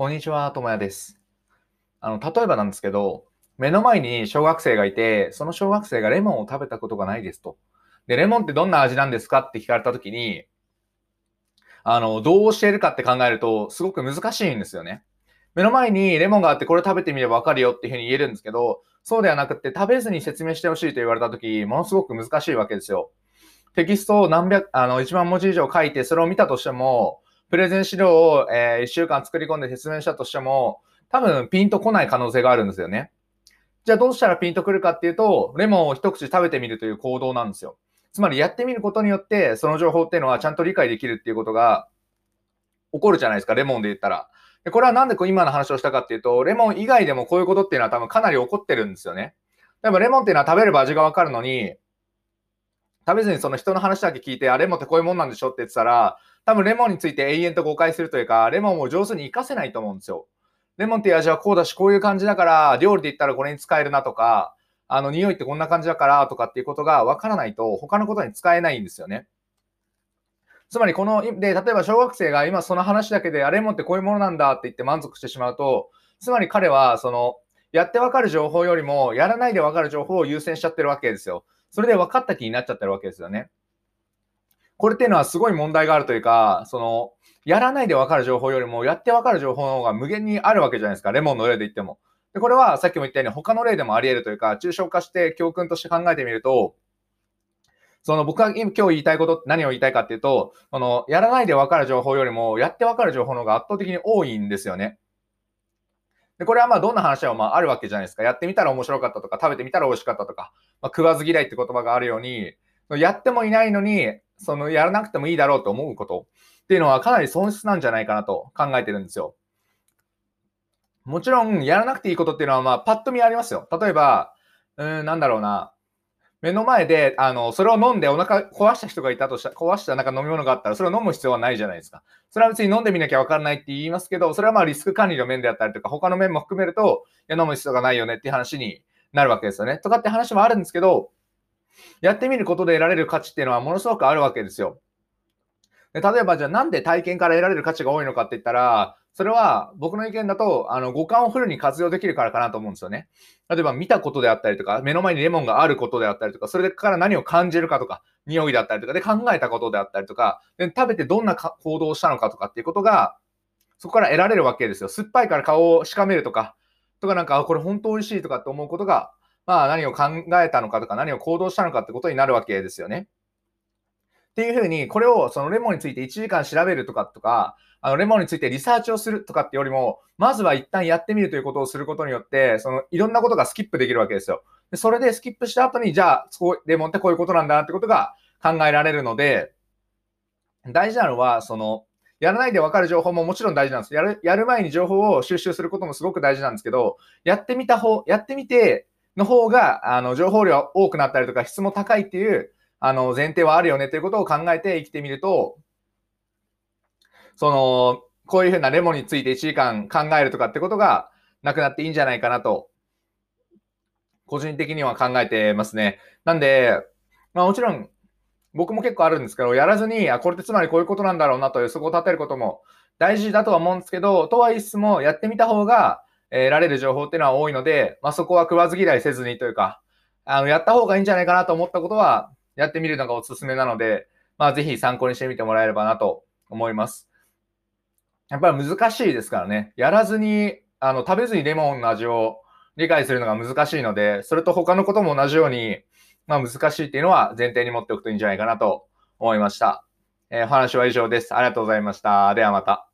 こんにちは、ともやです。あの、例えばなんですけど、目の前に小学生がいて、その小学生がレモンを食べたことがないですと。で、レモンってどんな味なんですかって聞かれたときに、あの、どう教えるかって考えると、すごく難しいんですよね。目の前にレモンがあって、これ食べてみればわかるよっていうふうに言えるんですけど、そうではなくて、食べずに説明してほしいと言われたとき、ものすごく難しいわけですよ。テキストを何百、あの、1万文字以上書いて、それを見たとしても、プレゼン資料を、え、1週間作り込んで説明したとしても、多分ピンとこない可能性があるんですよね。じゃあどうしたらピンとくるかっていうと、レモンを一口食べてみるという行動なんですよ。つまりやってみることによって、その情報っていうのはちゃんと理解できるっていうことが起こるじゃないですか、レモンで言ったら。でこれはなんで今の話をしたかっていうと、レモン以外でもこういうことっていうのは多分かなり起こってるんですよね。例えばレモンっていうのは食べれば味がわかるのに、食べずにその人の話だけ聞いて、あ、レモンってこういうもんなんでしょって言ってたら、多分レモンについて永遠と誤解するというか、レモンを上手に活かせないと思うんですよ。レモンっていう味はこうだし、こういう感じだから、料理で言ったらこれに使えるなとか、あの、匂いってこんな感じだからとかっていうことがわからないと、他のことに使えないんですよね。つまりこの、で、例えば小学生が今その話だけで、あ、レモンってこういうものなんだって言って満足してしまうと、つまり彼は、その、やってわかる情報よりも、やらないでわかる情報を優先しちゃってるわけですよ。それで分かった気になっちゃってるわけですよね。これっていうのはすごい問題があるというか、その、やらないで分かる情報よりも、やって分かる情報の方が無限にあるわけじゃないですか。レモンの例で言っても。で、これはさっきも言ったように他の例でもあり得るというか、抽象化して教訓として考えてみると、その僕が今日言いたいことって何を言いたいかっていうと、このやらないで分かる情報よりも、やって分かる情報の方が圧倒的に多いんですよね。で、これはまあどんな話はまああるわけじゃないですか。やってみたら面白かったとか、食べてみたら美味しかったとか、まあ、食わず嫌いって言葉があるように、やってもいないのに、そのやらなくてもいいだろうと思うことっていうのはかなり損失なんじゃないかなと考えてるんですよ。もちろん、やらなくていいことっていうのは、まあ、パッと見ありますよ。例えば、うん、なんだろうな。目の前で、あの、それを飲んでお腹壊した人がいたとした、壊したなんか飲み物があったら、それを飲む必要はないじゃないですか。それは別に飲んでみなきゃわからないって言いますけど、それはまあリスク管理の面であったりとか、他の面も含めると、いや、飲む必要がないよねっていう話になるわけですよね。とかって話もあるんですけど、やってみることで得られる価値っていうのはものすごくあるわけですよ。で例えばじゃあなんで体験から得られる価値が多いのかって言ったら、それは僕の意見だと、あの、五感をフルに活用できるからかなと思うんですよね。例えば見たことであったりとか、目の前にレモンがあることであったりとか、それから何を感じるかとか、匂いだったりとかで考えたことであったりとか、で食べてどんな行動をしたのかとかっていうことが、そこから得られるわけですよ。酸っぱいから顔をしかめるとか、とかなんか、これ本当美味しいとかって思うことが、まあ何を考えたのかとか、何を行動したのかってことになるわけですよね。っていうふうに、これをそのレモンについて1時間調べるとかとか、あのレモンについてリサーチをするとかってよりも、まずは一旦やってみるということをすることによって、そのいろんなことがスキップできるわけですよ。でそれでスキップした後に、じゃあ、レモンってこういうことなんだなってことが考えられるので、大事なのは、その、やらないで分かる情報ももちろん大事なんです。やる、やる前に情報を収集することもすごく大事なんですけど、やってみた方、やってみての方が、あの、情報量多くなったりとか質も高いっていう、あの、前提はあるよねということを考えて生きてみると、その、こういうふうなレモンについて1時間考えるとかってことがなくなっていいんじゃないかなと、個人的には考えてますね。なんで、まあもちろん、僕も結構あるんですけど、やらずに、あ、これってつまりこういうことなんだろうなという、そこを立てることも大事だとは思うんですけど、とは言いつつも、やってみた方が、得られる情報っていうのは多いので、まあそこは食わず嫌いせずにというか、あの、やった方がいいんじゃないかなと思ったことは、やってみるのがおすすめなので、まあぜひ参考にしてみてもらえればなと思います。やっぱり難しいですからね。やらずに、あの、食べずにレモンの味を理解するのが難しいので、それと他のことも同じように、まあ難しいっていうのは前提に持っておくといいんじゃないかなと思いました。えー、お話は以上です。ありがとうございました。ではまた。